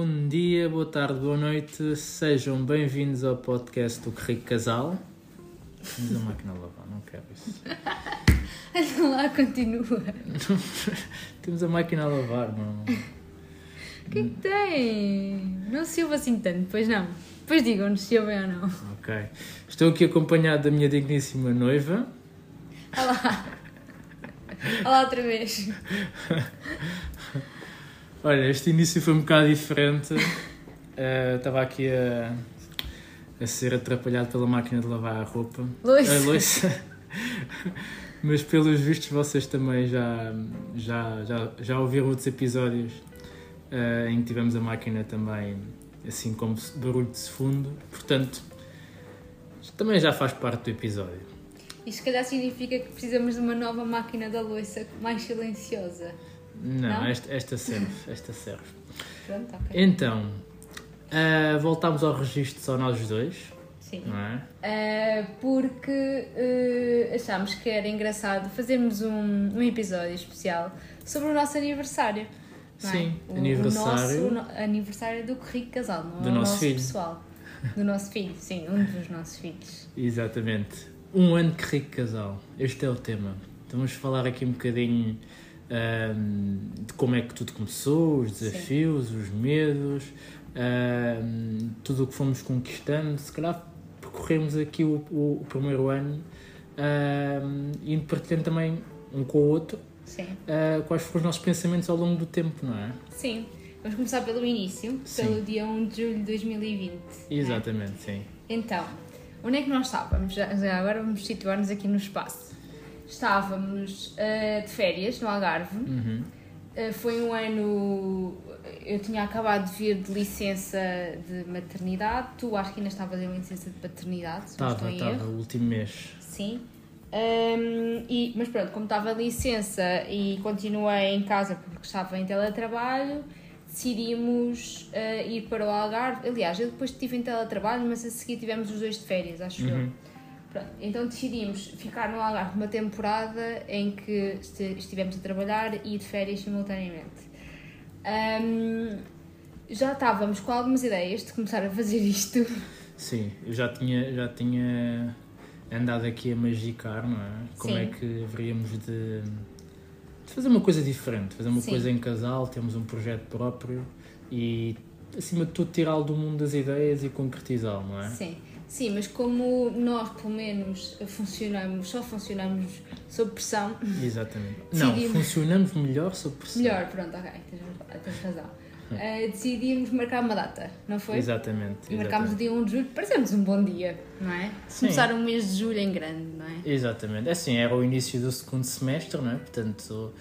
Bom dia, boa tarde, boa noite, sejam bem-vindos ao podcast do Rico Casal. Temos a máquina a lavar, não quero isso. Olha lá, continua. Temos a máquina a lavar, não. O que é que tem? Não se ouve assim tanto, pois não. Depois digam-nos se ouve ou não. Ok. Estou aqui acompanhado da minha digníssima noiva. Olha lá. Olha lá outra vez. Olha, este início foi um bocado diferente. Eh, Estava aqui a, a ser atrapalhado pela máquina de lavar a roupa. Loiça. A loiça. Mas pelos vistos vocês também já, já, já, já ouviram outros episódios eh, em que tivemos a máquina também assim como barulho de fundo. Portanto, também já faz parte do episódio. Isto se calhar significa que precisamos de uma nova máquina da louça mais silenciosa. Não, Não? Esta, esta serve, esta serve. Pronto, ok. Então, eh, voltámos ao registro só nós dois, Sim. não é? Ah, porque ah, achámos que era engraçado fazermos um, um episódio especial sobre o nosso aniversário. é? Sim, o, aniversário. O nosso no- aniversário do Rico Casal, não é Do o nosso nosso filho. pessoal. Do nosso filho, sim, um dos nossos filhos. Exatamente. Um ano de rico casal. Este é o tema. Então vamos falar aqui um bocadinho ahm, de como é que tudo começou, os desafios, os medos, ahm, tudo o que fomos conquistando. Se calhar percorremos aqui o, o- o primeiro ano ahm, e partilhando também um com o outro Sim. ah, quais foram os nossos pensamentos ao longo do tempo, não é? Sim. Vamos começar pelo início, Sim. pelo dia 1 de julho de 2020. não é? Exatamente, sim. Então, onde é que nós estávamos? Já, já agora vamos situar-nos aqui no espaço. Estávamos ah, de férias no Algarve. Uhum. Uh, foi um ano. Eu tinha acabado de vir de licença de maternidade. Tu acho que ainda estavas em licença de paternidade, Estava, estava, o último mês. Sim. Um, e, mas pronto, como estava de licença e continuei em casa porque estava em teletrabalho, decidimos uh, ir para o Algarve. Aliás, eu depois estive em teletrabalho, mas a seguir tivemos os dois de férias, acho eu. Pronto, então decidimos ficar no Algarve uma temporada em que estivemos a trabalhar e de férias simultaneamente. Ahm, já estávamos com algumas ideias de começar a fazer isto. Sim, eu já tinha, já tinha andado aqui a magicar, não é? Como Sim. é que haveríamos de, de fazer uma coisa diferente, fazer uma Sim. coisa em casal, temos um projeto próprio e, acima de tudo, tirá-lo do mundo das ideias e concretizá-lo, não é? Sim, sim, mas como nós, pelo menos, funcionamos, só funcionamos sob pressão, Exatamente. Não, Decidimos- funcionamos melhor sob pressão. melhor, pronto, ok, tens, tens razão. Ah, decidimos marcar uma data, não foi? Exatamente. E marcámos o dia 1 de julho, parecemos um bom dia, não é? Sim. Começar o mês de julho em grande, não é? Exatamente. É Assim, era o início do segundo semestre, não é? Portanto,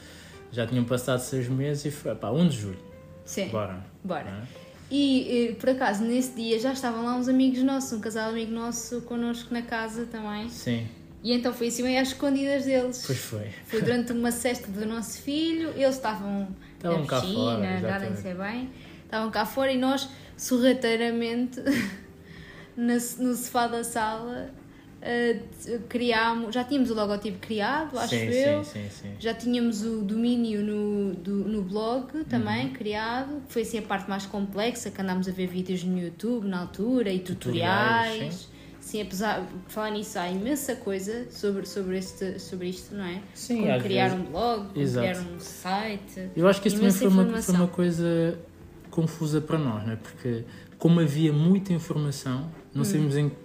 já tinham passado seis meses e foi, pá, 1 de julho, Sim, bora. bora. E eh, por acaso nesse dia já estavam lá uns amigos nossos, um casal amigo nosso connosco na casa também. Sim, E então foi assim meio às escondidas deles. pois foi. Foi durante uma cesta do nosso filho, eles estavam Estavam na cá piscina, fora, nada em exatamente. ser bem, estavam cá fora e nós sorrateiramente no sofá da sala eh, criámos, já tínhamos o logotipo criado, acho sim, eu. sim, sim. Já tínhamos o domínio no, do- no blog Uhum. também criado, que foi assim a parte mais complexa, que andámos a ver vídeos no YouTube na altura e Tutoriais, tutoriais. Sim, apesar de falar nisso, há imensa coisa sobre, sobre, este, sobre isto, não é? Sim, como criar vezes- um blog, Exato. criar um site. Eu acho que isso também foi uma, foi uma coisa confusa para nós, não é? Porque como havia muita informação, não sabíamos em que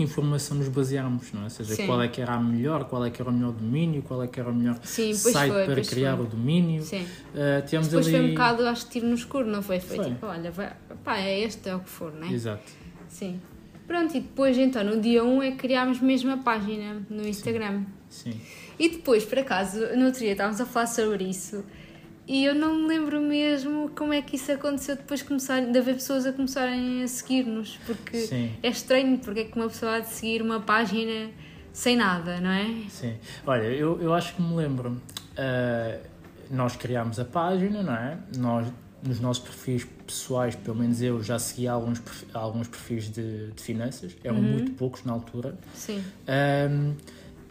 informação nos baseámos, não é? Ou seja. Sim. qual é que era a melhor, qual é que era o melhor domínio, qual é que era o melhor Sim, site foi, para criar foi. o domínio. Sim. Uh, Depois ali... foi um bocado, acho que tiro no escuro, não foi? Foi, Foi. tipo, olha, vai, pá, é este, é o que for, não é? Exato. Sim. Pronto, e depois então no dia 1 é que criámos mesmo a página no Instagram. Sim. E depois, por acaso, no outro dia estávamos a falar sobre isso e eu não me lembro mesmo como é que isso aconteceu depois de, começar, de haver pessoas a começarem a seguir-nos, porque Sim. é estranho porque é que uma pessoa há de seguir uma página sem nada, não é? Sim. Olha, eu, eu acho que me lembro. uh, nós criámos a página, não é? Nós, nos nossos perfis pessoais, pelo menos eu já seguia alguns, perfi- alguns perfis de, de finanças, eram muito poucos na altura. Sim. Um,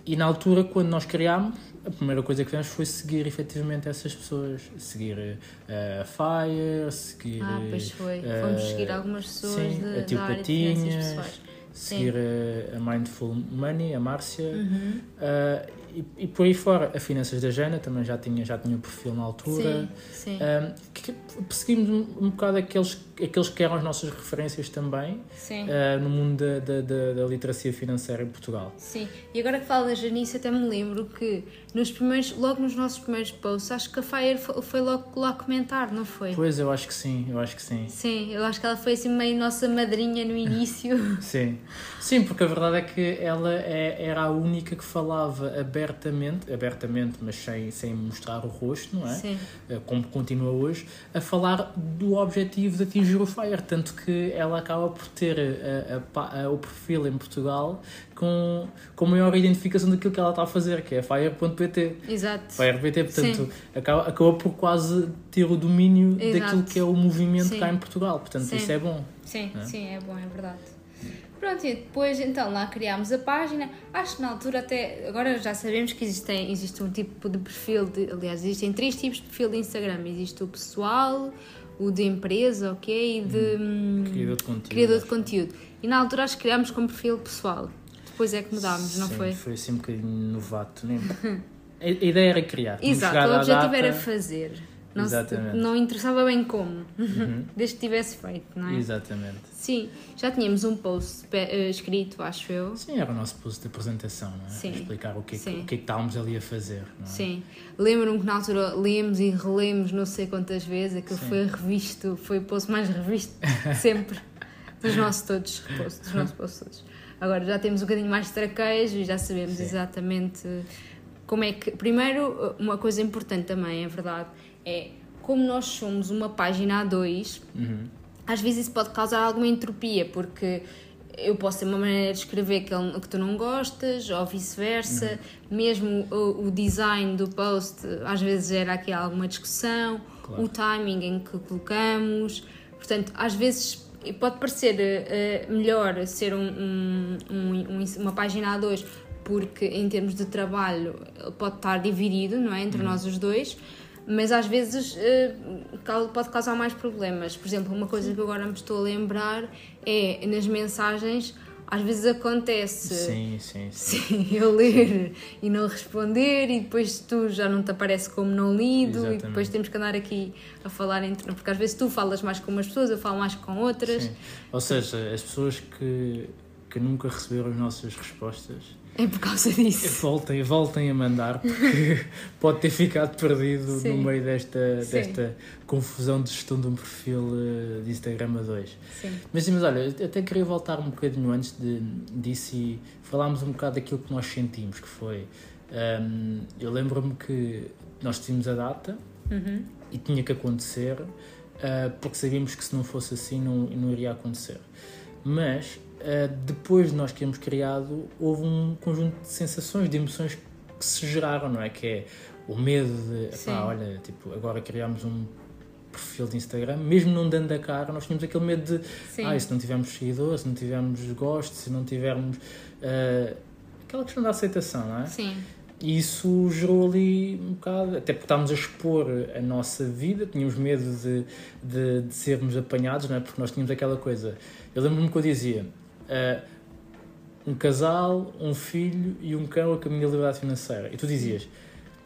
e na altura, quando nós criámos, a primeira coisa que fizemos foi seguir efetivamente essas pessoas. Seguir uh, a Fire, seguir. Ah, pois foi. Uh, Fomos seguir algumas pessoas sim, de, a Tio da área de pessoais. seguir a, a Mindful Money, a Márcia. Uhum. Uh, e, e, por aí fora, a Finanças da Jana também já tinha, já tinha um perfil na altura. Sim, sim. Um, que, perseguimos um, um bocado aqueles, aqueles que eram as nossas referências também uh, no mundo da, da, da, da, literacia financeira em Portugal. Sim, e agora que falo da Janice, até me lembro que nos primeiros, logo nos nossos primeiros posts, acho que a Fire foi, logo lá comentar, não foi? Pois, eu acho que sim, eu acho que sim. Sim, eu acho que ela foi assim meio nossa madrinha no início. sim, sim, porque a verdade é que ela é, era a única que falava abertamente abertamente, abertamente, mas sem, sem mostrar o rosto, não é? Sim. Eh, como continua hoje, a falar do objetivo de atingir o FIRE, tanto que ela acaba por ter a, eh, a, a, o perfil em Portugal com, com maior identificação daquilo que ela está a fazer, que é fire.pt. Exato. Fire.pt, portanto, acaba, acaba por quase ter o domínio Exato. daquilo que é o movimento sim. cá em Portugal, portanto, sim. isso é bom. Sim, é? sim, é bom, é verdade. Pronto, e depois então lá criámos a página. Acho que na altura até. Agora já sabemos que existem, existe um tipo de perfil, de, aliás, existem três tipos de perfil de Instagram: existe o pessoal, o de empresa, ok? E de. Hum, criador de conteúdo. Criador de conteúdo. E na altura acho que criámos como perfil pessoal. Depois é que mudámos, não foi? Foi assim um bocadinho novato. Nem... a ideia era criar. Exato, o objetivo data... era fazer. Não, se, não interessava bem como, uhum. desde que tivesse feito, não é? Exatamente. Sim, já tínhamos um post uh, escrito, acho eu. Sim, era o nosso post de apresentação, não é? Sim. Explicar o que, é que, o que é que estávamos ali a fazer, não é? Sim. Lembro-me que na altura lemos e relemos não sei quantas vezes, aquilo Sim. foi revisto, foi o post mais revisto sempre dos nossos todos, dos nossos posts todos. Agora já temos um bocadinho mais de traquejo e já sabemos Sim. exatamente como é que. Primeiro, uma coisa importante também, é verdade é como nós somos uma página A2, uhum. às vezes isso pode causar alguma entropia, porque eu posso ter uma maneira de escrever que, que tu não gostas, ou vice-versa, uhum. mesmo o, o, design do post, às vezes gera aqui alguma discussão, claro. o timing em que colocamos, portanto, às vezes pode parecer uh, melhor ser um, um, um, uma página A2 porque em termos de trabalho pode estar dividido não é, entre uhum. nós os dois, mas às vezes uh, pode causar mais problemas. Por exemplo, uma coisa Sim. que agora me estou a lembrar é nas mensagens. Às vezes acontece sim, sim, sim. sim eu ler sim. e não responder, e depois tu já não te aparece como não lido, Exatamente. e depois temos que andar aqui a falar entre. Porque às vezes tu falas mais com umas pessoas, eu falo mais com outras. Sim. Ou seja, as pessoas que, que nunca receberam as nossas respostas é por causa disso. Voltem, voltem a mandar, porque pode ter ficado perdido Sim. no meio desta, desta confusão de gestão de um perfil eh, de Instagram a dois. Sim. Mas, mas olha, até queria voltar um bocadinho antes de, disso e falarmos um bocado daquilo que nós sentimos, que foi. Um, ehm, eu lembro-me que nós tínhamos a data uhum. e tinha que acontecer, uh, porque sabíamos que se não fosse assim não, não iria acontecer. Mas depois de nós termos criado, houve um conjunto de sensações, de emoções que se geraram, não é? Que é o medo de, pá, olha, tipo, agora criámos um perfil de Instagram, mesmo não dando a cara, nós tínhamos aquele medo de, Sim. ah, se não tivermos seguidores, se não tivermos gostos, se não tivermos. Uh, aquela questão da aceitação, não é? Sim. E isso gerou ali um bocado, até porque estávamos a expor a nossa vida, tínhamos medo de, de, de sermos apanhados, não é? Porque nós tínhamos aquela coisa. Eu lembro-me que eu dizia: uh, um casal, um filho e um cão a caminho da liberdade financeira. E tu dizias,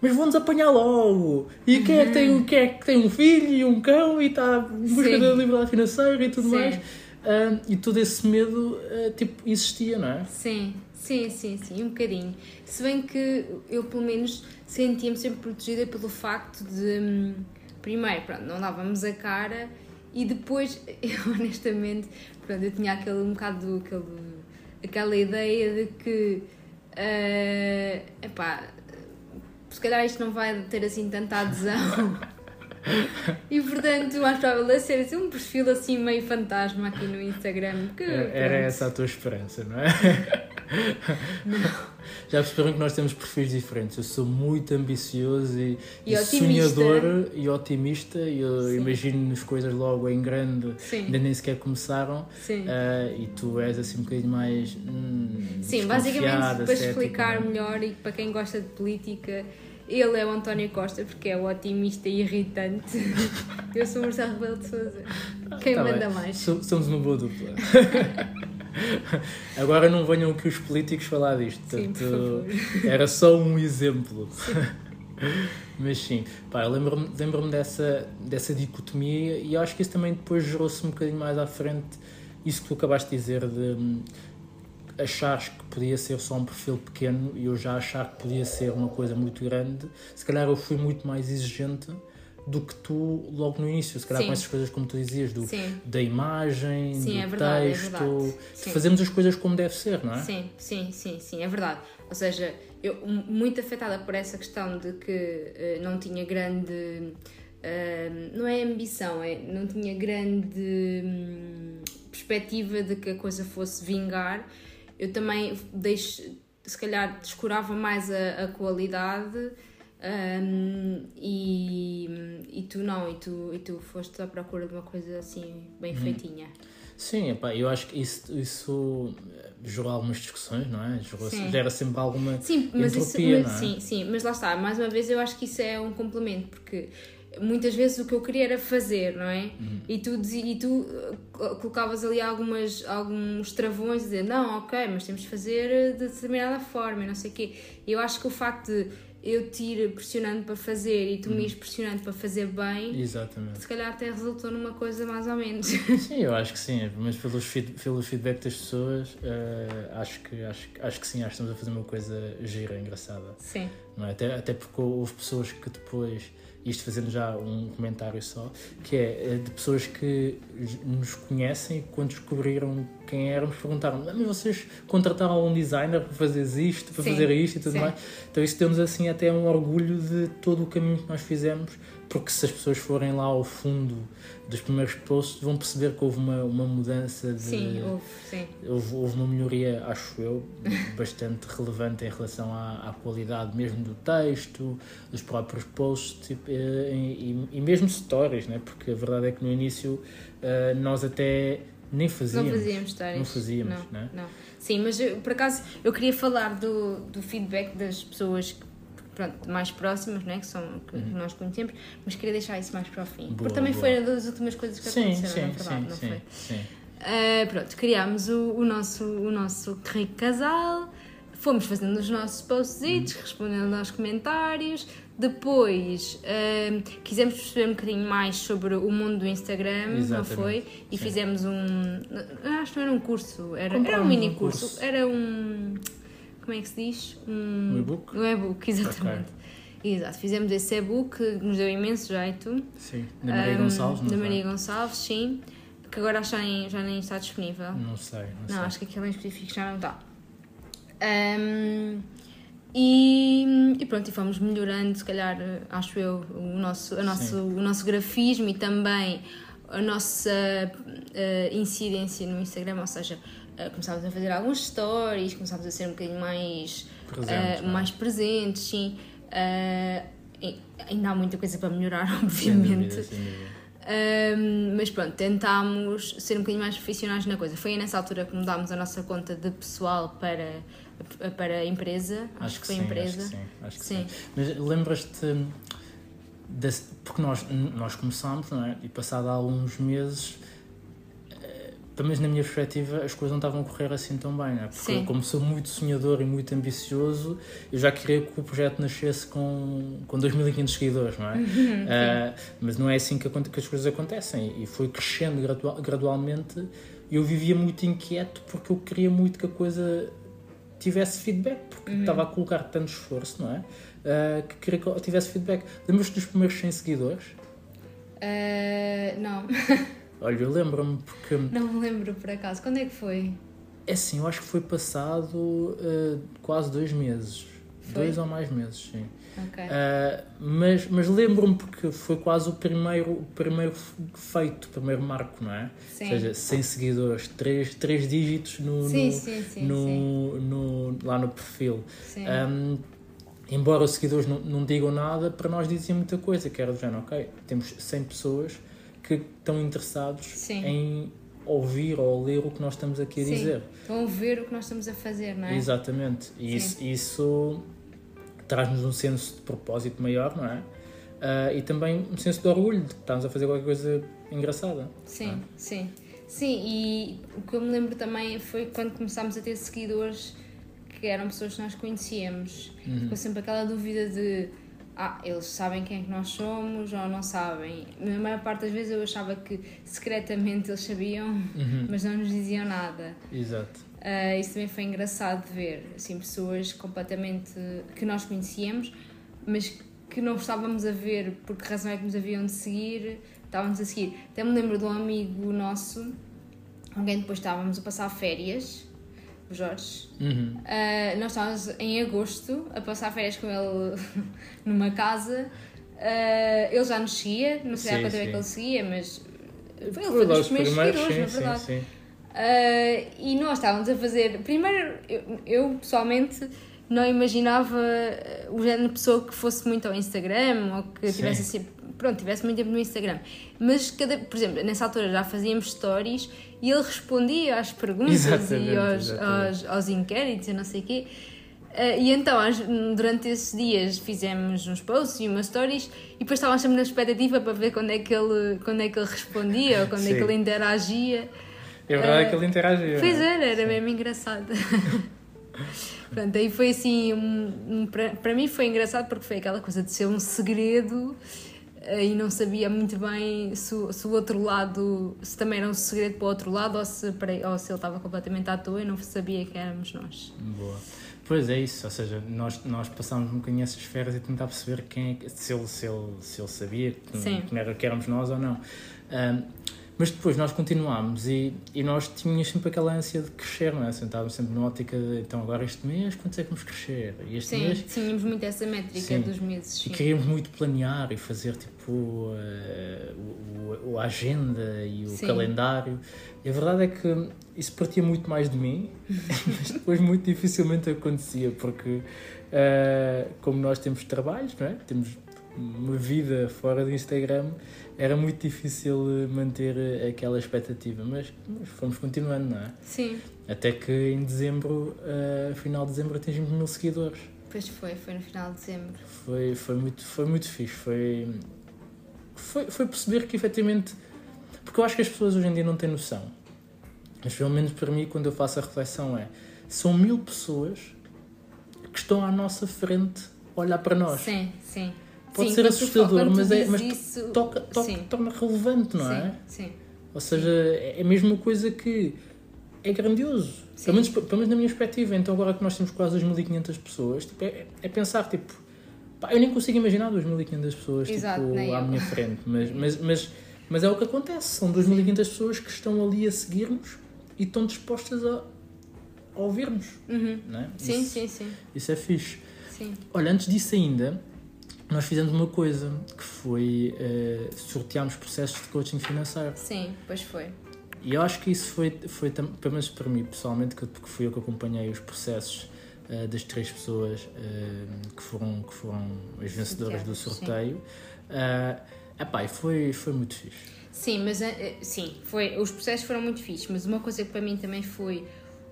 mas vão-nos apanhar logo! E quem é, que tem, quem é que tem um filho e um cão e está em busca Sim. da liberdade financeira e tudo Sim. mais? Uh, e todo esse medo uh, tipo, existia, não é? Sim, sim, sim, sim, um bocadinho. Se bem que eu, pelo menos, sentia-me sempre protegida pelo facto de, hum, primeiro, pronto, não dávamos a cara e depois, eu honestamente, pronto, eu tinha aquele um bocado aquele, aquela ideia de que uh, epá, se calhar isto não vai ter assim tanta adesão. e portanto, mais provável é ser assim, um perfil assim meio fantasma aqui no Instagram. Que, era, era essa a tua esperança, não é? Não. Já perceberam que nós temos perfis diferentes. Eu sou muito ambicioso e, E e sonhador e otimista. E eu Sim. imagino as coisas logo em grande, Sim. ainda nem sequer começaram. Ah, e tu és assim um bocadinho mais. hum, Sim, basicamente, para cética, explicar não é? melhor e para quem gosta de política, ele é o António Costa, porque é o otimista e irritante. Eu sou o Marcelo Rebelo de Souza. Quem Tá manda bem. mais? So- Somos uma boa dupla. Agora não venham aqui os políticos falar disto. Sim, portanto, era só um exemplo. Mas sim, pá, lembro-me lembro dessa, dessa dicotomia e acho que isso também depois gerou-se um bocadinho mais à frente. Isso que tu acabaste de dizer de achares que podia ser só um perfil pequeno e eu já achar que podia ser uma coisa muito grande. Se calhar eu fui muito mais exigente do que tu logo no início. Se calhar Sim. com essas coisas como tu dizias, do, Sim, da imagem, Sim, do é verdade, é texto, Sim. fazermos as coisas como deve ser, não é? sim, sim, sim, sim, é verdade. Ou seja, eu muito afetada por essa questão de que eh, não tinha grande. eh, não é ambição, é, não tinha grande hum, perspectiva de que a coisa fosse vingar. Eu também deixo, se calhar descurava mais a, a qualidade hum, e, e tu não, e tu, e tu foste à procura de uma coisa assim bem Uhum. feitinha. Sim, epá, eu acho que isso, isso eh, gerou algumas discussões, não é? Gerou, Sim. gera sempre alguma. Sim, mas isso, Entropia, mas, não é? sim, sim, mas lá está, mais uma vez eu acho que isso é um complemento, porque muitas vezes o que eu queria era fazer, não é? Uhum. E tu, e tu uh, co- colocavas ali algumas, alguns travões, dizer, não, ok, mas temos de fazer de determinada forma e não sei o quê. E eu acho que o facto de eu te ir pressionando para fazer e tu Uhum. me ires pressionando para fazer bem, Exatamente. se calhar até resultou numa coisa mais ou menos. Sim, eu acho que sim, mas pelos feed, pelo feedback das pessoas, eh, acho, que, acho, acho que sim, acho que estamos a fazer uma coisa gira, engraçada. Sim, é? até, até porque houve pessoas que depois, isto fazendo já um comentário só, que é eh, de pessoas que nos conhecem e quando descobriram quem éramos, perguntaram: "Ah, mas vocês contrataram um designer para fazer isto, para Sim, fazer isto e tudo sim. mais? Então isso deu-nos assim até um orgulho de todo o caminho que nós fizemos, porque se as pessoas forem lá ao fundo dos primeiros posts, vão perceber que houve uma, uma mudança de. sim, houve, sim. Houve, houve uma melhoria, acho eu, bastante relevante em relação à, à qualidade mesmo do texto, dos próprios posts tipo, eh, e, e mesmo stories, né? porque a verdade é que no início eh, nós até nem fazíamos. Não fazíamos histórias. Não fazíamos, não, né? não. Sim, mas eu, por acaso eu queria falar do, do feedback das pessoas que, pronto, mais próximas, né, que são que nós conhecemos, mas queria deixar isso mais para o fim. Uhum. Boa, porque também boa. foi uma das últimas coisas que Sim, aconteceram, sim, na verdade, sim, não sim, foi? sim. Ah, pronto, criámos o, o nosso, o nosso rico casal, fomos fazendo os nossos posts, Uhum. respondendo aos comentários. Depois ah, quisemos perceber um bocadinho mais sobre o mundo do Instagram, não Exatamente, foi? E sim. fizemos um. Acho que não era um curso, era, era um mini um curso. curso. Era um. Como é que se diz? Um e-book? Um e-book, exatamente. Exato, fizemos esse e-book que nos deu imenso jeito. Sim, da Maria Ah, Gonçalves, não Da foi? Maria Gonçalves, sim. Que agora acho que já nem, já nem está disponível. Não sei, não, Não, sei. acho que aquele em específico já não está. Ahm, e, e pronto, e fomos melhorando, se calhar, acho eu, o nosso, a nosso, o nosso grafismo e também a nossa eh, incidência no Instagram, ou seja, eh, começámos a fazer alguns stories, começámos a ser um bocadinho mais Presentes, eh, não é? mais presentes, sim. Eh, e ainda há muita coisa para melhorar, Sem obviamente. dúvida, sem dúvida. Um, mas pronto, tentámos ser um bocadinho mais profissionais na coisa. Foi nessa altura que mudámos a nossa conta de pessoal para, para a empresa. Acho, que foi sim, empresa. Acho que sim, acho que Sim. sim. Mas lembras-te, desse- porque nós, nós começámos, não é? E passado alguns meses, eh, pelo menos na minha perspectiva, as coisas não estavam a correr assim tão bem, não é? Porque Sim. eu, como sou muito sonhador e muito ambicioso, eu já queria que o projeto nascesse com, com 2.500 seguidores, não é? Uhum, Eh, mas não é assim que, que as coisas acontecem. E foi crescendo gradua- gradualmente. Eu vivia muito inquieto porque eu queria muito que a coisa tivesse feedback, porque Uhum. estava a colocar tanto esforço, não é? Ah, que queria que eu tivesse feedback. Lembras-te dos primeiros 100 seguidores? Uh, não, Olha, eu lembro-me porque, não me lembro por acaso. Quando é que foi? é assim, eu acho que foi passado ah, quase dois meses. Foi? Dois ou mais meses, sim. Ok. Uh, mas mas lembro-me porque foi quase o primeiro, o primeiro feito, o primeiro marco, não é? sim. Ou seja, 100 seguidores, 3, três dígitos no, sim, no, sim, sim, no, sim. no- lá no perfil. Sim. Um, embora os seguidores não, não digam nada, para nós diziam muita coisa, que era do género, ok, temos 100 pessoas que estão interessados Sim. em ouvir ou ler o que nós estamos aqui a Sim. dizer. Estão a ver o que nós estamos a fazer, não é? Exatamente. E isso, isso traz-nos um senso de propósito maior, não é? Ah, e também um senso de orgulho de que estamos a fazer qualquer coisa engraçada. Sim, sim. Sim, e o que eu me lembro também foi quando começámos a ter seguidores que eram pessoas que nós conhecíamos. Uhum. Ficou sempre aquela dúvida de ah, eles sabem quem é que nós somos ou não sabem. Na maior parte das vezes eu achava que secretamente eles sabiam, Uhum. mas não nos diziam nada. Exato. Ah, isso também foi engraçado de ver, assim, pessoas completamente que nós conhecíamos, mas que não estávamos a ver por que razão é que nos haviam de seguir, estávamos a seguir. Até me lembro de um amigo nosso, alguém depois estávamos a passar férias, Jorge. Uhum. Ah, nós estávamos em agosto a passar férias com ele numa casa. Ah, ele já nos seguia, não sei há Sim, quanto tempo é sim. que ele seguia, mas foi, ele Foi lá dos os primeiros seguidores, sim, na sim, verdade. sim. Uh, e nós estávamos a fazer. Primeiro, eu, eu, pessoalmente não imaginava uh, o género de pessoa que fosse muito ao Instagram ou que Sim. tivesse assim. Pronto, tivesse muito tempo no Instagram. Mas, cada, por exemplo, nessa altura já fazíamos stories e ele respondia às perguntas Exatamente, e aos, aos, aos inquéritos e não sei o quê. Uh, e então, durante esses dias, fizemos uns posts e umas stories e depois estávamos sempre na expectativa para ver quando é que ele, quando é que ele respondia ou quando é Sim. que ele interagia. É verdade Ah, que ele interagia. Pois é? era, era mesmo engraçado. Pronto, aí foi assim, um, um- para, mim foi engraçado porque foi aquela coisa de ser um segredo e não sabia muito bem se, o- se o outro lado, se também era um segredo para o outro lado ou se, ou se ele estava completamente à toa e não sabia que éramos nós. Boa. Pois é isso, ou seja, nós, nós passámos um bocadinho essas férias e tentar perceber quem é se, ele, se, ele, se ele sabia que, que, era, que éramos nós ou não. Ahm, mas depois nós continuámos e, e nós tínhamos sempre aquela ânsia de crescer, não é? Sentávamos sempre na ótica de então agora este mês quanto é que vamos crescer? E este Sim, mês tínhamos muito essa métrica Sim. dos meses. e Sim. queríamos muito planear e fazer tipo eh, o, o- a agenda e o Sim. calendário. E a verdade é que isso partia muito mais de mim, mas depois muito dificilmente acontecia, porque eh, como nós temos trabalhos, não é? temos uma vida fora do Instagram, era muito difícil eh, manter eh, aquela expectativa, mas, mas fomos continuando, não é? Sim, Até que em dezembro, eh, final de dezembro, atingimos mil seguidores. pois foi, foi no final de dezembro. Foi, foi, muito, foi muito fixe. Foi, foi, foi perceber que efetivamente. Porque eu acho que as pessoas hoje em dia não têm noção. Mas pelo menos para mim, quando eu faço a reflexão, é. São mil pessoas que estão à nossa frente a olhar para nós. Sim, sim. Pode Sim, ser assustador, mas, é, mas isso, toca, toca, sim. torna relevante, não é? Sim, sim. Ou seja, é a mesma coisa que é grandioso. Sim. Pelo menos, pelo menos na minha perspectiva. Então agora que nós temos quase 2.500 pessoas, tipo, é, é pensar, tipo, pá, eu nem consigo imaginar 2.500 pessoas Exato, tipo, à eu. minha frente. Mas, mas, mas, mas é o que acontece. São 2.500 pessoas que estão ali a seguir-nos e estão dispostas a, a ouvir-nos. Uhum. É? Sim, sim, sim, Isso é fixe. sim. Olha, antes disso ainda, nós fizemos uma coisa que foi eh, sorteámos processos de coaching financeiro. Sim, pois foi. E eu acho que isso foi, foi pelo menos para mim pessoalmente, que, porque fui eu que acompanhei os processos eh, das três pessoas eh, que, foram, que foram as vencedoras do sorteio. Uh, epá, foi, foi muito fixe. Sim, mas sim, foi, os processos foram muito fixos, mas uma coisa que para mim também foi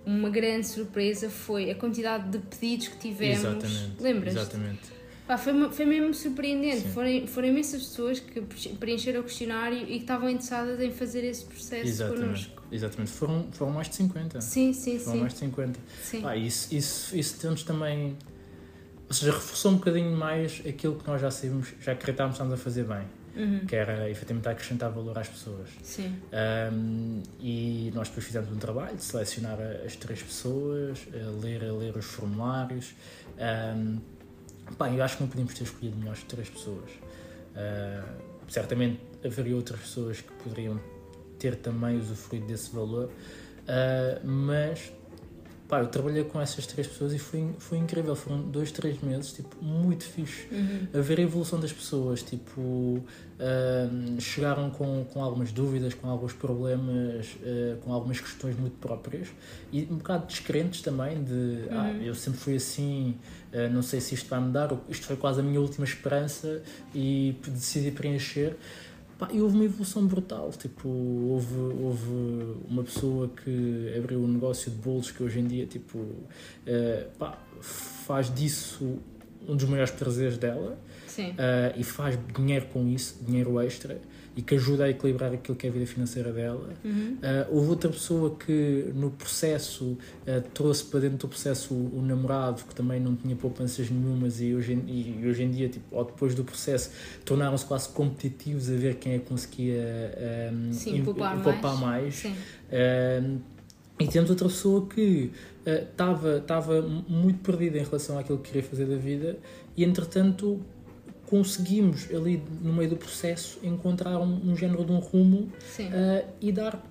uma grande surpresa foi a quantidade de pedidos que tivemos. Exatamente. Lembras? Exatamente. Pá, foi, foi mesmo surpreendente. Sim. Foram, foram imensas pessoas que preencheram o questionário e que estavam interessadas em fazer esse processo Exatamente. connosco. Exatamente. Foram, foram mais de 50. Sim, sim, Foram sim. mais de 50. sim. Pá, isso, isso, isso temos também. Ou seja, reforçou um bocadinho mais aquilo que nós já sabíamos, já acreditávamos que a fazer bem, Uhum. que era efetivamente acrescentar valor às pessoas. Sim. Um, e nós depois fizemos um trabalho de selecionar as três pessoas, ler, a ler os formulários. Um, pá, eu acho que não podíamos ter escolhido melhores três pessoas. Uh, certamente haveria outras pessoas que poderiam ter também usufruído desse valor, uh, mas pá, eu trabalhei com essas três pessoas e foi, foi incrível. Foram dois, três meses, tipo, muito fixe. Uhum. A ver a evolução das pessoas, tipo, ahm, chegaram com, com algumas dúvidas, com alguns problemas, ah, com algumas questões muito próprias e um bocado descrentes também de, ah, Uhum. eu sempre fui assim, ah, não sei se isto vai mudar, isto foi quase a minha última esperança e decidi preencher. Pá, e houve uma evolução brutal. Tipo, houve, houve uma pessoa que abriu um negócio de bolos que hoje em dia tipo, eh, pá, faz disso um dos maiores prazeres dela Eh, e faz dinheiro com isso, dinheiro extra, e que ajuda a equilibrar aquilo que é a vida financeira dela. Uhum. Uh, houve outra pessoa que no processo uh, trouxe para dentro do processo o, o namorado que também não tinha poupanças nenhumas e hoje, em- e, hoje em dia, tipo, ou depois do processo, tornaram-se quase competitivos a ver quem é que conseguia um, Sim, poupar poupar mais. mais. E temos outra pessoa que estava estava muito perdida em relação àquilo que queria fazer da vida e entretanto conseguimos ali no meio do processo encontrar um, um género de um rumo uh, e dar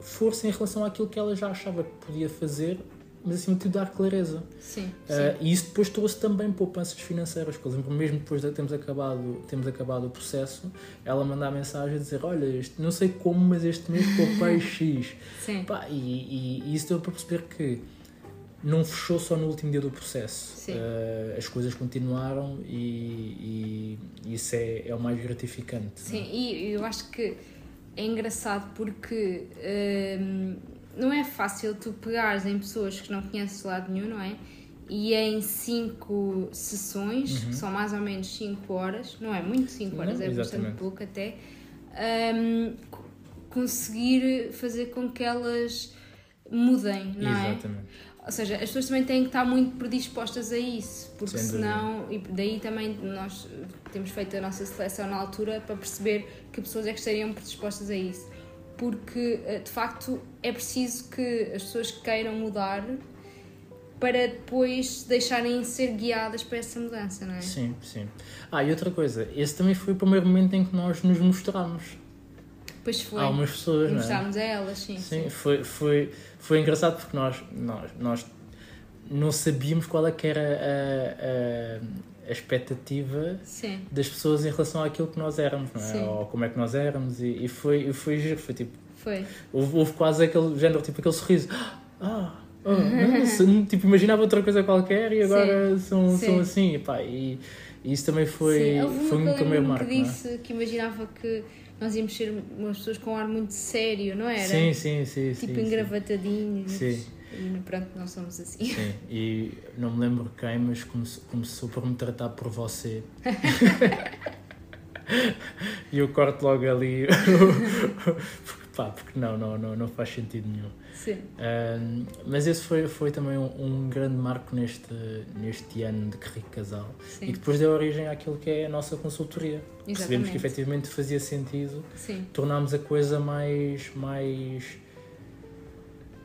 força em relação àquilo que ela já achava que podia fazer, mas acima de tudo dar clareza. Sim. Uh, Sim. e isso depois trouxe também poupanças financeiras, porque eu lembro mesmo depois de termos acabado, termos acabado o processo, ela mandar mensagem a dizer, olha, este, não sei como, mas este mês poupei X. Sim. Pá, e, e- e isso deu para perceber que não fechou só no último dia do processo. Uh, as coisas continuaram e, e isso é, é o mais gratificante. Sim, e eu acho que é engraçado porque hum, não é fácil tu pegares em pessoas que não conheces de lado nenhum, não é? E em cinco sessões, que são mais ou menos 5 horas, não é muito 5 horas, Uhum. Não, é bastante exatamente. pouco até, hum, co- conseguir fazer com que elas mudem, não é? Exatamente. Ou seja, as pessoas também têm que estar muito predispostas a isso, porque senão, e daí também nós temos feito a nossa seleção na altura para perceber que pessoas é que estariam predispostas a isso. Porque eh, de facto é preciso que as pessoas queiram mudar para depois deixarem ser guiadas para essa mudança, não é? Sim, sim. Ah, e outra coisa, esse também foi o primeiro momento em que nós nos mostramos. Depois foi. Há umas pessoas, não é? A elas, sim. Sim, foi, foi, foi engraçado porque nós, nós, nós não sabíamos qual é que era a, a, a expectativa Sim. das pessoas em relação àquilo que nós éramos, não é? Sim. Ou como é que nós éramos e, e foi, e foi giro, foi tipo, Foi. houve, houve quase aquele género, tipo aquele sorriso, ah, oh, nossa, tipo, imaginava outra coisa qualquer e agora são, Sim. são assim, e pá, e, e isso também foi, Sim, foi um lembro-me marco, que não é? disse que imaginava que nós íamos ser umas pessoas com um ar muito sério, não era? Sim, sim, sim. Tipo sim, engravatadinhos. Sim. E pronto, nós somos assim. Sim, e não me lembro quem, mas começou, começou por me tratar por você. e eu corto logo ali. Porque, pá, porque não, não, não, não faz sentido nenhum. Sim. Ahm, mas esse foi, foi também um, um grande marco neste, neste ano de Que Rico Casal. Sim. E depois deu origem àquilo que é a nossa consultoria. Percebemos Exatamente. que efetivamente fazia sentido Sim. tornámos a coisa mais mais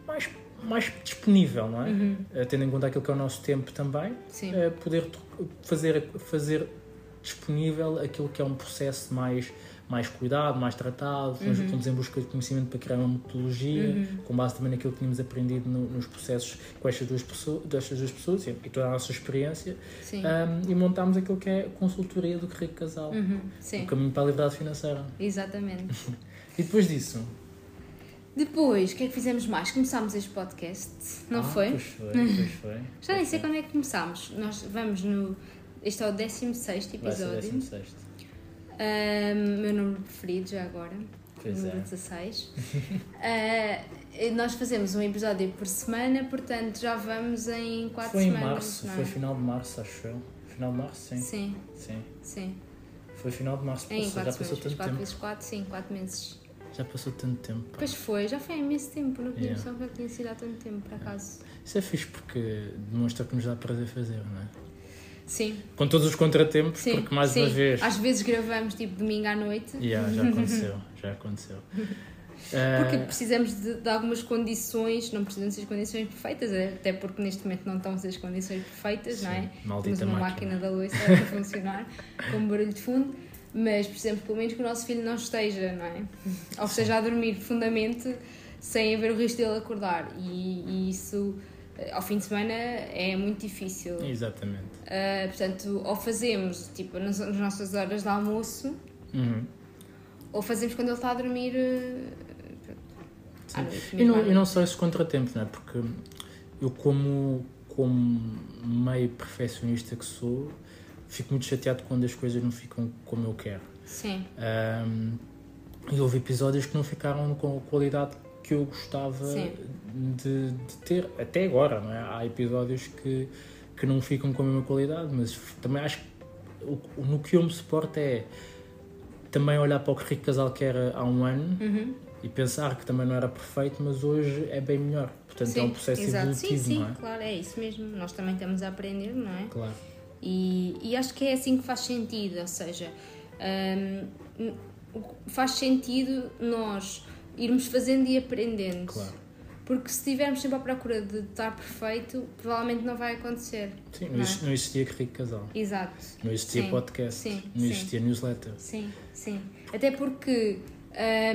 mais, mais disponível, não é? Uhum. Eh, Tendo em conta aquilo que é o nosso tempo também, Sim. eh, poder fazer, fazer disponível aquilo que é um processo mais, mais cuidado, mais tratado. Nós Uhum. fomos em busca de conhecimento para criar uma metodologia, Uhum. com base também naquilo que tínhamos aprendido no- nos processos com estas duas pessoas, destas duas pessoas e, toda a nossa experiência, ahm, e montámos aquilo que é a consultoria do Rico Casal, Uhum. o caminho para a liberdade financeira. Exatamente. E depois disso? Depois, o que é que fizemos mais? Começámos este podcast, não Ah, foi? Pois foi, pois foi. Já nem sei quando é que começámos. Nós vamos no. Este é o 16 Vai ser episódio. 16. Meu número preferido já agora. Pois número é. 16. Ah, e nós fazemos um episódio por semana, portanto já vamos em 4 Foi em semanas. março, não é? foi final de março, acho eu. Final de março, sim. Sim, Sim. sim. Foi final de março. Em 4 já passou tanto 4 tempo. vezes 4, sim, 4 meses. Já passou tanto tempo. pá. Pois foi, já foi imenso tempo, não tinha Yeah. noção que tinha sido há tanto tempo, por acaso. Isso é fixe porque demonstra que nos dá prazer fazer, não é? Sim, Com todos os contratempos, sim. porque mais sim. uma vez. Às vezes gravamos tipo domingo à noite. Yeah, já aconteceu, já aconteceu. Porque Ah, precisamos de, de algumas condições, não precisam ser as condições perfeitas, até porque neste momento não estão as condições perfeitas, não é? sim, Temos maldita uma máquina. máquina da louça a funcionar com barulho de fundo, mas precisamos pelo menos que o nosso filho não esteja, não é? Ou esteja a dormir profundamente sem haver o risco dele acordar. E, e isso ao fim de semana é muito difícil. Exatamente. Uh, portanto, ou fazemos tipo nas, nas, nossas horas de almoço, uhum. ou fazemos quando ele está a dormir. Uh, e, não, e não só esses contratempos, não é? Porque eu, como, como meio perfeccionista que sou, fico muito chateado quando as coisas não ficam como eu quero. Sim. Um, e houve episódios que não ficaram com a qualidade que eu gostava de, de, ter, até agora, não é? Há episódios que, que não ficam com a mesma qualidade, mas também acho que o, no que eu me suporto é também olhar para o que Rico Casal que era há um ano uhum. e pensar que também não era perfeito, mas hoje é bem melhor. Portanto, sim, é um processo exato. evolutivo, sim, sim, não é? claro, é isso mesmo. Nós também estamos a aprender, não é? Claro. E, e acho que é assim que faz sentido, ou seja, hum, faz sentido nós irmos fazendo e aprendendo. Claro. Porque se estivermos sempre à procura de estar perfeito, provavelmente não vai acontecer. Sim, não, não, é? não existia Rico Casal. Exato. Não existia sim, podcast. Sim, não existia sim. newsletter. Sim, sim. Até porque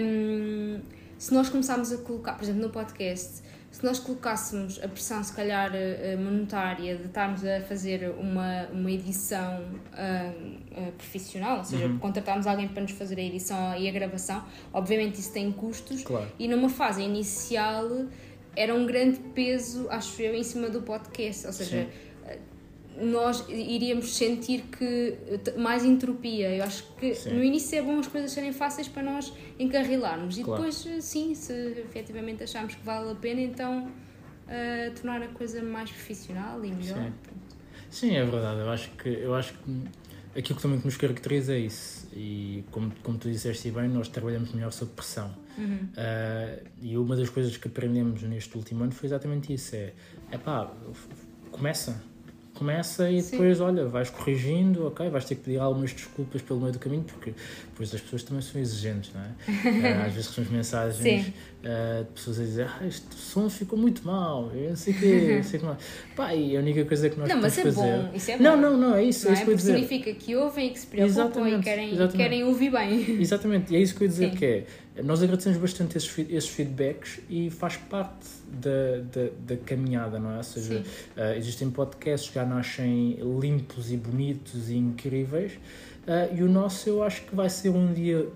hum, se nós começarmos a colocar, por exemplo, no podcast, se nós colocássemos a pressão, se calhar, eh, monetária de estarmos a fazer uma, uma edição uh, uh, profissional, ou seja, Uhum. contratarmos alguém para nos fazer a edição e a gravação, obviamente isso tem custos Claro. e numa fase inicial era um grande peso, acho eu, em cima do podcast, ou seja, nós iríamos sentir que mais entropia. Eu acho que Sim. no início é bom as coisas serem fáceis para nós encarrilarmos e Claro. depois, sim, se efetivamente acharmos que vale a pena, então uh, tornar a coisa mais profissional e melhor. Sim. Sim, é verdade. Eu acho que, eu acho que aquilo que também nos caracteriza é isso. E como, como tu disseste bem, nós trabalhamos melhor sob pressão. Uhum. Uh, e uma das coisas que aprendemos neste último ano foi exatamente isso: é, é pá, começa. Começa e Sim. depois, olha, vais corrigindo, ok, vais ter que pedir algumas desculpas pelo meio do caminho, porque depois as pessoas também são exigentes, não é? Uh, às vezes recebemos mensagens uh, de pessoas a dizer, ah, este som ficou muito mal, eu não sei o quê, não sei o que mais. Pá, e a única coisa que nós Não, mas podemos é fazer... bom, isso é bom. Não, não, não, é isso, Não é é? isso que eu ia dizer. significa que ouvem e que se preocupam e Exatamente, querem, e exatamente. querem ouvir bem. Exatamente, e é isso que eu ia dizer Sim. que é, nós agradecemos bastante esses, esses feedbacks e faz parte da, da, da caminhada, não é? Ou seja, ah, existem podcasts que já nascem limpos e bonitos e incríveis ah, e o nosso eu acho que vai ser um dia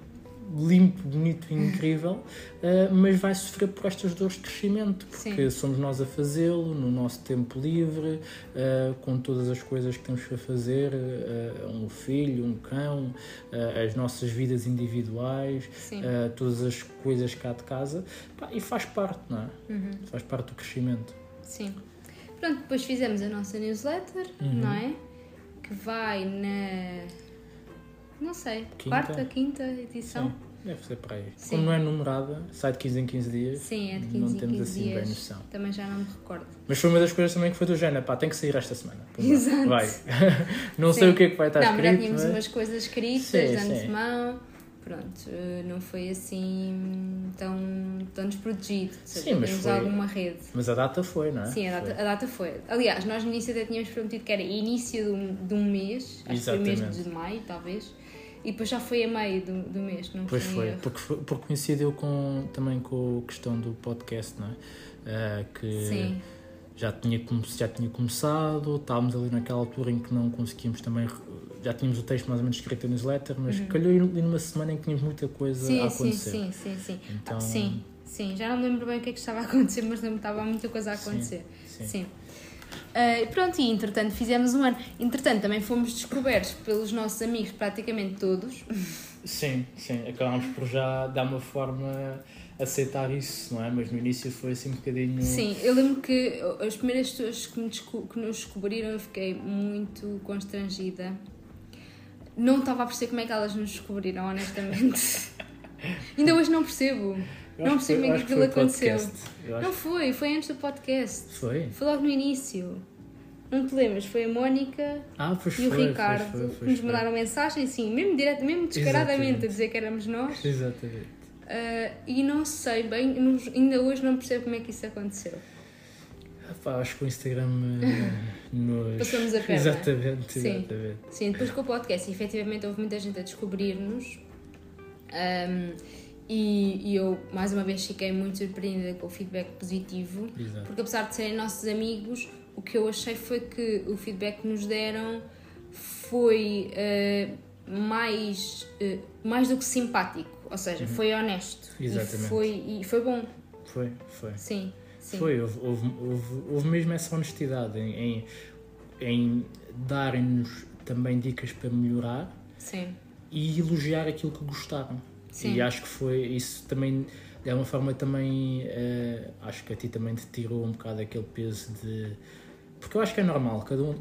limpo, bonito e incrível, ah, mas vai sofrer por estas dores de crescimento, porque Sim. somos nós a fazê-lo no nosso tempo livre, ah, com todas as coisas que temos para fazer, ah, um filho, um cão, as nossas vidas individuais, todas as coisas cá de casa, Pá, e faz parte, não é? Uhum. Faz parte do crescimento. Sim. Pronto, depois fizemos a nossa newsletter, Uhum. não é? Que vai na. Não sei, Quinta? quarta, quinta edição? Sim, deve ser para aí. Sim. Como não é numerada, sai de 15 em 15 dias. Sim, é de 15 Não em temos 15 assim bem dias. noção. Também já não me recordo. Mas foi uma das coisas também que foi do género, pá, tem que sair esta semana. Pumba, Exato. Vai. não sei Sim. o que é que vai estar não, escrito. já tínhamos mas- umas coisas escritas Sim, de antemão. Pronto, não foi assim tão, tão desprotegido. Seja, Sim, mas temos foi- alguma rede. Mas a data foi, não é? Sim, a data, Foi. a data foi. Aliás, nós no início até tínhamos prometido que era início de um, de um mês, acho que foi mês Exatamente. de maio, talvez, e depois já foi a meio do, do mês, não Pois foi? em foi, porque, foi- porque coincidiu com, também com a questão do podcast, não é? Ah, que Sim, já tinha, já tinha começado, estávamos ali naquela altura em que não conseguíamos também, já tínhamos o texto mais ou menos escrito na newsletter, mas calhou ali numa semana em que tínhamos muita coisa a Uhum. sim, sim, acontecer. sim, sim, sim. Então, Ah, sim, sim, já não me lembro bem o que é que estava a acontecer, mas lembro que estava muita coisa a Sim, acontecer. sim. Sim. Ah, e pronto, e entretanto fizemos um ano. Entretanto, também fomos descobertos pelos nossos amigos, praticamente todos. Sim, sim, acabámos por já de uma forma aceitar isso, não é? Mas no início foi assim um bocadinho. Sim, eu lembro que as primeiras pessoas que, me que nos descobriram eu fiquei muito constrangida. Não estava a perceber como é que elas nos descobriram, honestamente. Ainda hoje não percebo. Eu não percebo acho que aquilo o aconteceu. Não foi, foi antes do podcast. foi. Foi logo no início. Não te lembras? Foi a Mónica Ah, e o foi, Ricardo foi, foi, que nos mandaram mensagem, sim, mesmo, direto, mesmo descaradamente Exatamente. a dizer que éramos nós. Exatamente. Ah, e não sei bem, ainda hoje não percebo como é que isso aconteceu. Pá, acho que o Instagram eh, nos. Passou-nos a perna. Exatamente, Sim. exatamente. Sim, depois com o podcast, efetivamente houve muita gente a descobrir-nos. Ahm, E, e eu, mais uma vez, fiquei muito surpreendida com o feedback positivo, Exato. porque apesar de serem nossos amigos, o que eu achei foi que o feedback que nos deram foi uh, mais, uh, mais do que simpático, ou seja, foi honesto. Exatamente. E foi, e foi bom. Foi, foi. Sim, sim. Foi, houve, houve, houve, houve mesmo essa honestidade em, em, em darem-nos também dicas para melhorar Sim. e elogiar aquilo que gostaram. Sim. E acho que foi isso também, de alguma forma também, eh, acho que a ti também te tirou um bocado aquele peso de... Porque eu acho que é normal, cada um,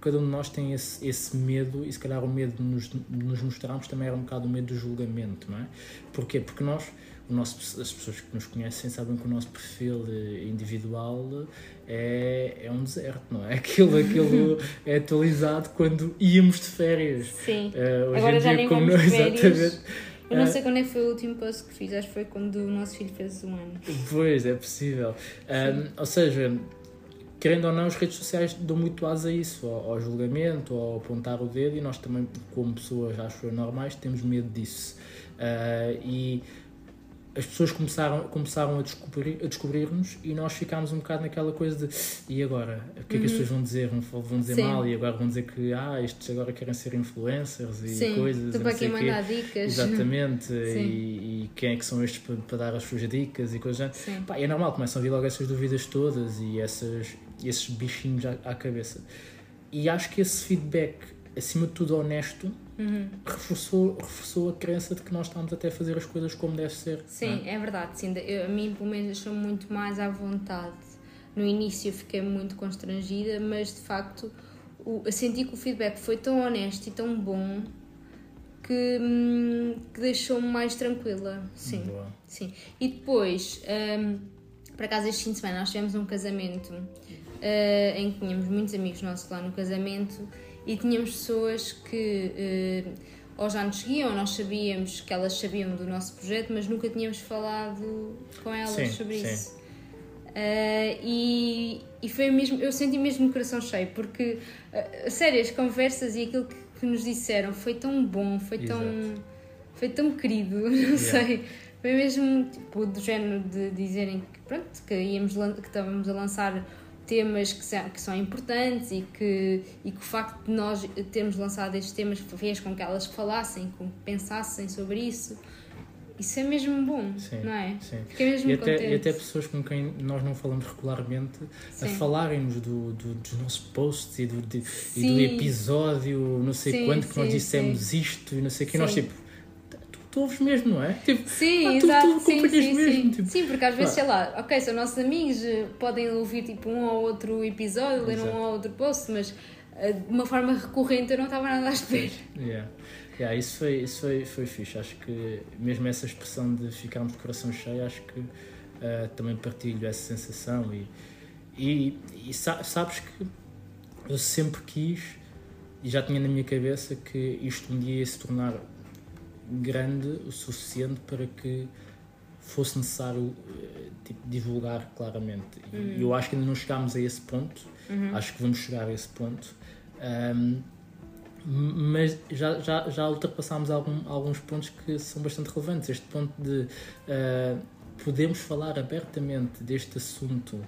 cada um de nós tem esse, esse medo e se calhar o medo de nos, de nos mostrarmos também era um bocado o medo do julgamento, não é? Porquê? Porque nós, o nosso, as pessoas que nos conhecem sabem que o nosso perfil eh, individual é, é um deserto, não é? Aquilo, aquilo é atualizado quando íamos de férias. Sim. Eh, hoje Agora em já dia, nem como vamos de férias. exatamente. Eu não Ah. sei quando é que foi o último post que fiz, acho que foi quando o nosso filho fez um ano. Pois, é possível. Um, ou seja, querendo ou não, as redes sociais dão muito asa a isso, ao, ao julgamento, ao apontar o dedo, e nós também, como pessoas, acho normais, temos medo disso. Uh, e as pessoas começaram, começaram a descobrir- a descobrir-nos e nós ficámos um bocado naquela coisa de e agora? O que é que as pessoas vão dizer? Vão, vão dizer Uhum. Sim. mal e agora vão dizer que ah, estes agora querem ser influencers e Sim, coisas. estou para quê. mandar dicas. Exatamente, e, e quem é que são estes para, para dar as suas dicas e coisas. Pá, é normal, começam a vir logo essas dúvidas todas e essas, esses bichinhos à, à cabeça. E acho que esse feedback, acima de tudo honesto, Uhum. reforçou, reforçou a crença de que nós estamos até a fazer as coisas como deve ser. Sim, é? é verdade. Sim, eu, a mim, pelo menos, deixou muito mais à vontade. No início fiquei muito constrangida, mas de facto o, senti que o feedback foi tão honesto e tão bom que, hum, que deixou-me mais tranquila. Sim. Boa. Sim. E depois, hum, por acaso, este fim de semana nós tivemos um casamento eh, em que tínhamos muitos amigos nossos lá no casamento e tínhamos pessoas que eh, ou já nos seguiam, ou nós sabíamos que elas sabiam do nosso projeto, mas nunca tínhamos falado com elas Sim, sobre sim. isso. Eh, e, e foi mesmo, eu senti mesmo o coração cheio, porque, a sério, as conversas e aquilo que, que nos disseram foi tão bom, foi tão, foi tão querido, não sei. Foi mesmo tipo, do género de dizerem que, pronto, que, íamos, que estávamos a lançar temas que são, que são importantes e que, e que o facto de nós termos lançado estes temas fez com que elas falassem, com que pensassem sobre isso. Isso é mesmo bom, Sim, não é? sim. Fiquei mesmo E contente. até, e até pessoas com quem nós não falamos regularmente a Sim. falarem-nos do, do- dos nossos posts e do, de- e do episódio, não sei Sim, quanto, que nós dissemos isto e não sei o que, e nós tipo, tu, tu ouves mesmo, não é? Tipo, Sim, Ah, tu- tu exato, sim, acompanhas sim, mesmo, sim. tipo, sim, porque às vezes, sei lá, ok, são nossos amigos, eh, podem ouvir tipo um ou outro episódio, ler um ou outro post, mas eh, de uma forma recorrente eu não estava nada à espera. Yeah. Yeah, isso foi, isso foi, foi fixe. Acho que mesmo essa expressão de ficarmos de coração cheio, acho que ah, também partilho essa sensação. E, e, e sa- sabes que eu sempre quis e já tinha na minha cabeça que isto um dia ia se tornar grande o suficiente para que fosse necessário eh, tipo, divulgar claramente. E eu acho que ainda não chegámos a esse ponto, acho que vamos chegar a esse ponto. Ahm, mas já, já, já ultrapassámos algum, alguns pontos que são bastante relevantes. Este ponto de ah, podemos falar abertamente deste assunto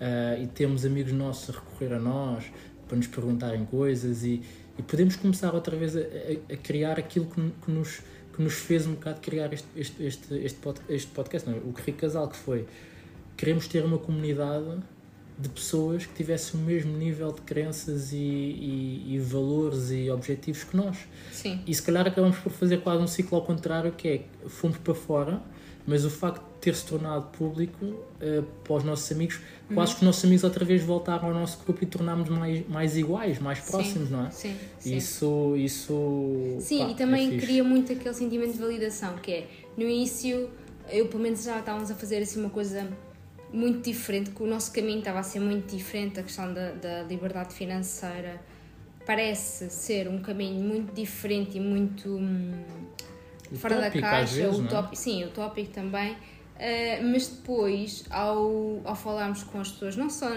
ah, e temos amigos nossos a recorrer a nós para nos perguntarem coisas e, e podemos começar outra vez a, a- a criar aquilo que, que nos, que nos fez um bocado criar este, este, este, este, pod- este podcast, não é? o que Rico Casal, que foi queremos ter uma comunidade de pessoas que tivessem o mesmo nível de crenças e, e- e valores e objetivos que nós. Sim, E se calhar acabamos por fazer quase um ciclo ao contrário, que é fomos para fora, mas o facto de ter se tornado público eh, para os nossos amigos, quase que os nossos amigos outra vez voltaram ao nosso grupo e tornámos mais, mais iguais, mais próximos, não é? sim, sim. Isso, isso. Sim, pá, e também é fixe. cria muito aquele sentimento de validação, que é, no início, eu pelo menos já estávamos a fazer assim uma coisa muito diferente, que o nosso caminho estava a ser muito diferente, a questão da, da liberdade financeira parece ser um caminho muito diferente e muito hum, fora da caixa, vezes, não é? utópico, sim, utópico também. Uh, mas depois, ao, ao falarmos com as pessoas, não só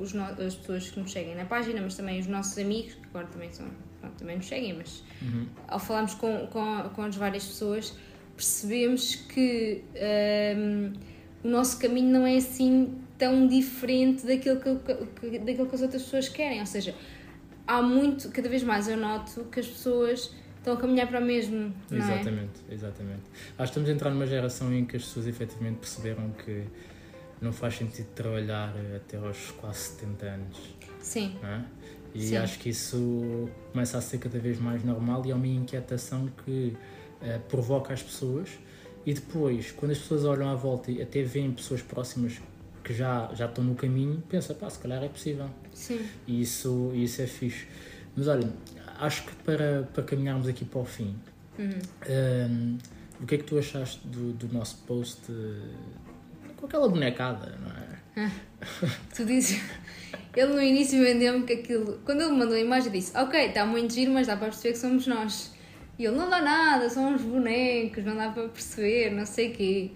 os no- as pessoas que nos seguem na página, mas também os nossos amigos, que agora também, são, pronto, também nos seguem, mas Uhum. ao falarmos com, com, com as várias pessoas, percebemos que um, o nosso caminho não é assim tão diferente daquilo que, que, daquilo que as outras pessoas querem. Ou seja, há muito, cada vez mais eu noto que as pessoas estão a caminhar para o mesmo. Não é? exatamente, é? exatamente. Acho que estamos a entrar numa geração em que as pessoas efetivamente perceberam que não faz sentido trabalhar até aos quase 70 anos. Sim. É? E Sim. acho que isso começa a ser cada vez mais normal e é uma inquietação que uh, provoca as pessoas. E depois, quando as pessoas olham à volta e até veem pessoas próximas que já, já estão no caminho, pensa, pá, se calhar é possível. Sim. E isso, isso é fixe. Mas olha, acho que para, para caminharmos aqui para o fim, uhum. um, o que é que tu achaste do, do nosso post com aquela bonecada, não é? Ah, tu dizes. Ele no início vendeu-me que aquilo. Quando ele me mandou a imagem, disse: Ok, está muito giro, mas dá para perceber que somos nós. E ele: Não dá nada, são uns bonecos, não dá para perceber, não sei o quê.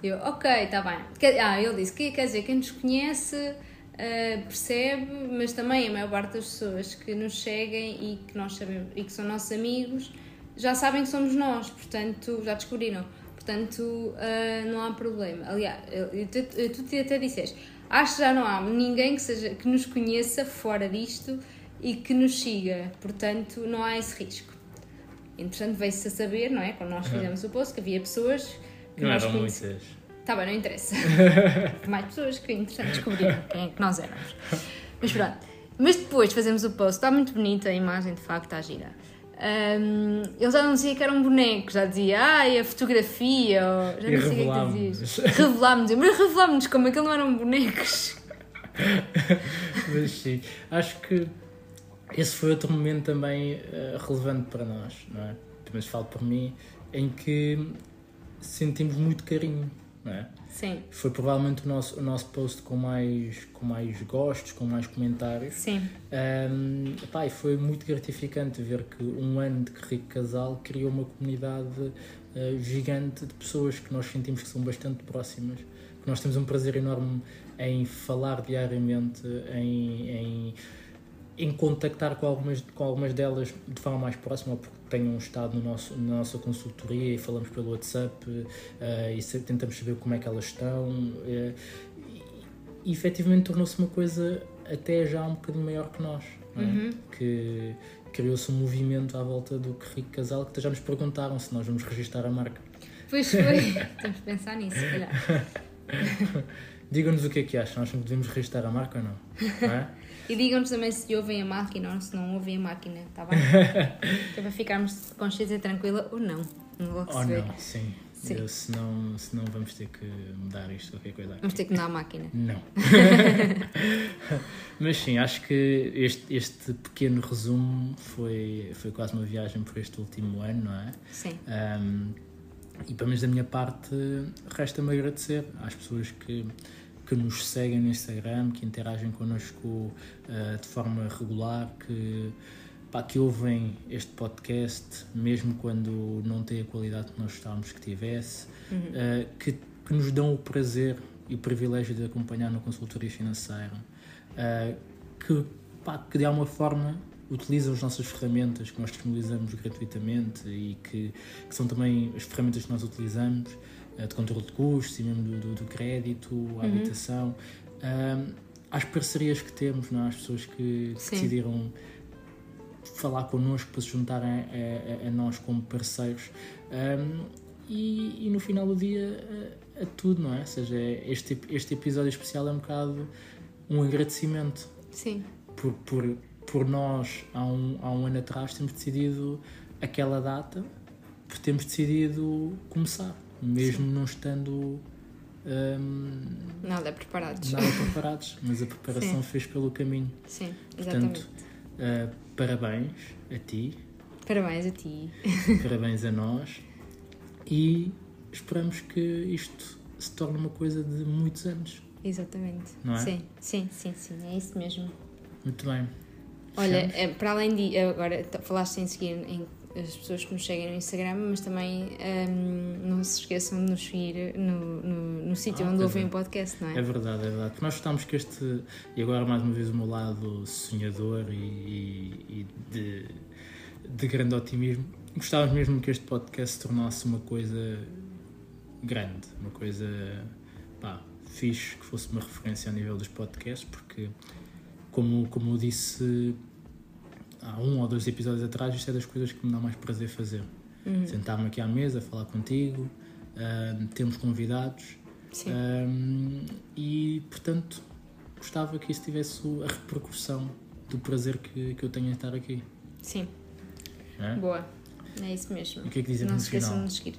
Eu: Ok, está bem. Ah, ele disse: que, Quer dizer, quem nos conhece uh, percebe, mas também a maior parte das pessoas que nos seguem e que nós sabemos e que são nossos amigos já sabem que somos nós, portanto, já descobriram. Portanto, uh, não há problema. Aliás, tu, tu até disseste, acho que já não há ninguém que, seja, que nos conheça fora disto e que nos siga. Portanto, não há esse risco. Entretanto, veio-se a saber, não é? Quando nós fizemos o post, que havia pessoas que não eram muitas. Está bem, não interessa. Mais pessoas que, entretanto, descobriram quem é que nós éramos. Mas pronto. Mas depois fazemos o post, está muito bonita a imagem, de facto, está gira. Um, ele já não dizia que era um boneco, já dizia, ai, a fotografia, ou, já e não sei o que é que dizias. Revelámos, mas revelámos-nos como aquilo não eram bonecos. mas sim, acho que esse foi outro momento também uh, relevante para nós, não é? Mas falo por mim, em que sentimos muito carinho, não é? Sim. Foi provavelmente o nosso, o nosso post com mais, com mais gostos, com mais comentários. Sim. Um, epá, e foi muito gratificante ver que um ano de Rico Casal criou uma comunidade uh, gigante de pessoas que nós sentimos que são bastante próximas. Que nós temos um prazer enorme em falar diariamente, em, em em contactar com algumas, com algumas delas de forma mais próxima, porque tenham estado no nosso, na nossa consultoria e falamos pelo WhatsApp uh, e tentamos saber como é que elas estão. Uh, e, efetivamente tornou-se uma coisa até já um bocadinho maior que nós, é? uhum. que criou-se um movimento à volta do Que Rico Casal que já nos perguntaram se nós vamos registrar a marca. Pois foi, temos de pensar nisso, calhar. Digam-nos o que é que acham, acham que devemos registrar a marca ou não? não é? E digam-nos também se ouvem a máquina ou se não ouvem a máquina, está bem? que é para ficarmos com consciência tranquila ou não. Não vou Ou não, sim. sim. Eu, senão, senão vamos ter que mudar isto, qualquer coisa. Aqui. Vamos ter que mudar a máquina. Não. Mas sim, acho que este, este pequeno resumo foi, foi quase uma viagem por este último ano, não é? Sim. Um, e pelo menos da minha parte, resta-me agradecer às pessoas que que nos seguem no Instagram, que interagem connosco uh, de forma regular, que, pá, que ouvem este podcast, mesmo quando não tem a qualidade que nós gostávamos que tivesse, uhum. uh, que, que, nos dão o prazer e o privilégio de acompanhar na consultoria financeira, uh, que, pá, que de alguma forma utilizam as nossas ferramentas que nós disponibilizamos gratuitamente e que, que são também as ferramentas que nós utilizamos de controle de custos e mesmo do, do, do crédito, a uhum. habitação, um, às parcerias que temos, não é? às pessoas que, que decidiram falar connosco para se juntarem a, a, a nós como parceiros. Um, e, e, no final do dia a, a, tudo, não é? Ou seja, este, este episódio especial é um bocado um agradecimento. Sim. Por, por, por nós, há um, há um ano atrás, temos decidido aquela data, porque temos decidido começar mesmo Sim. não estando um, nada preparados. Nada preparados, mas a preparação Sim. fez pelo caminho. Sim, exatamente. Portanto, uh, parabéns a ti. Parabéns a ti. Parabéns a nós. E esperamos que isto se torne uma coisa de muitos anos. Exatamente. Não é? Sim, sim, sim, sim, é isso mesmo. Muito bem. Olha, é, para além de. Agora, falaste em seguir em as pessoas que nos seguem no Instagram, mas também um, não se esqueçam de nos seguir no, no, no sítio ah, onde ouvem o podcast, não é? É verdade, é verdade. Nós gostamos que este, e agora mais uma vez o meu lado sonhador e, e, e de, de grande otimismo, gostávamos mesmo que este podcast se tornasse uma coisa grande, uma coisa pá, fixe, que fosse uma referência a nível dos podcasts, porque, como, como eu disse há um ou dois episódios atrás, isto é das coisas que me dá mais prazer fazer. Uhum. Sentar-me aqui à mesa, falar contigo, uh, temos convidados um, e, portanto, gostava que isso tivesse a repercussão do prazer que, que eu tenho em estar aqui. Sim. É? Boa. É isso mesmo. O que é que dizemos Não se esqueçam final? de nos seguir.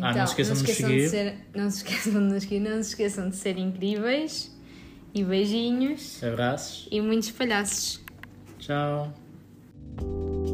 Ah, não se esqueçam de nos esqueçam seguir. ser, não se esqueçam de nos seguir, não se esqueçam de ser incríveis e beijinhos Abraços. e muitos palhaços. Tchau. Thank you.